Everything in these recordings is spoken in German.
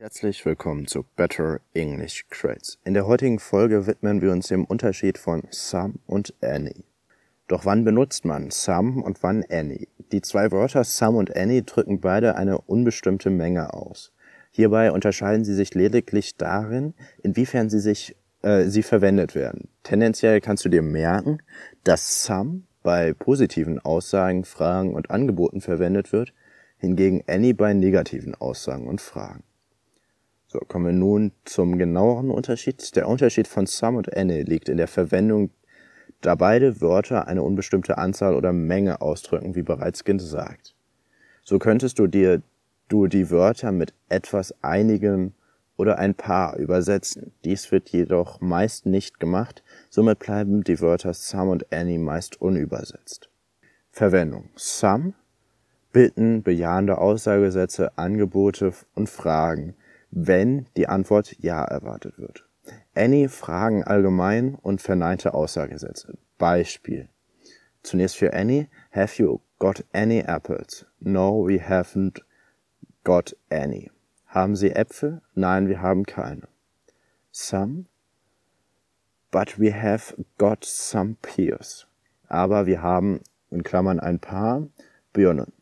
Herzlich willkommen zu Better English Crates. In der heutigen Folge widmen wir uns dem Unterschied von some und any. Doch wann benutzt man some und wann any? Die zwei Wörter some und any drücken beide eine unbestimmte Menge aus. Hierbei unterscheiden sie sich lediglich darin, inwiefern sie sich äh, sie verwendet werden. Tendenziell kannst du dir merken, dass some bei positiven Aussagen, Fragen und Angeboten verwendet wird, hingegen any bei negativen Aussagen und Fragen. So, kommen wir nun zum genaueren Unterschied. Der Unterschied von some und any liegt in der Verwendung, da beide Wörter eine unbestimmte Anzahl oder Menge ausdrücken, wie bereits gesagt. So könntest du dir du die Wörter mit etwas einigem oder ein paar übersetzen. Dies wird jedoch meist nicht gemacht, somit bleiben die Wörter some und any meist unübersetzt. Verwendung. Some Bitten, bejahende Aussagesätze, Angebote und Fragen, wenn die Antwort Ja erwartet wird. Any Fragen allgemein und verneinte Aussagesätze. Beispiel. Zunächst für Any. Have you got any apples? No, we haven't got any. Haben Sie Äpfel? Nein, wir haben keine. Some? But we have got some pears. Aber wir haben in Klammern ein paar Birnen.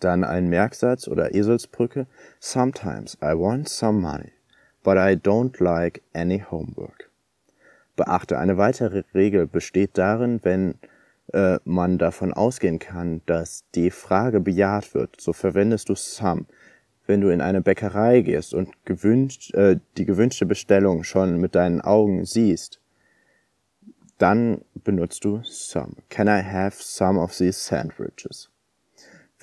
Dann ein Merksatz oder Eselsbrücke. Sometimes I want some money, but I don't like any homework. Beachte, eine weitere Regel besteht darin, wenn äh, man davon ausgehen kann, dass die Frage bejaht wird, so verwendest du some. Wenn du in eine Bäckerei gehst und gewünscht, äh, die gewünschte Bestellung schon mit deinen Augen siehst, dann benutzt du some. Can I have some of these sandwiches?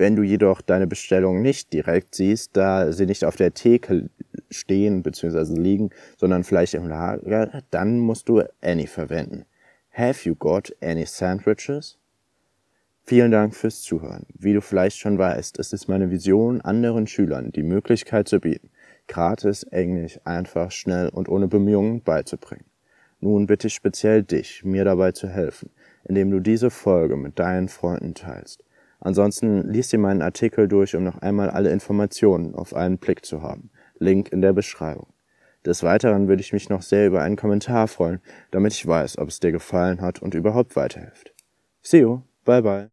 Wenn du jedoch deine Bestellung nicht direkt siehst, da sie nicht auf der Theke stehen bzw. liegen, sondern vielleicht im Lager, dann musst du any verwenden. Have you got any sandwiches? Vielen Dank fürs Zuhören. Wie du vielleicht schon weißt, es ist meine Vision, anderen Schülern die Möglichkeit zu bieten, gratis Englisch einfach, schnell und ohne Bemühungen beizubringen. Nun bitte ich speziell dich, mir dabei zu helfen, indem du diese Folge mit deinen Freunden teilst. Ansonsten lies dir meinen Artikel durch, um noch einmal alle Informationen auf einen Blick zu haben. Link in der Beschreibung. Des Weiteren würde ich mich noch sehr über einen Kommentar freuen, damit ich weiß, ob es dir gefallen hat und überhaupt weiterhilft. See you, bye bye.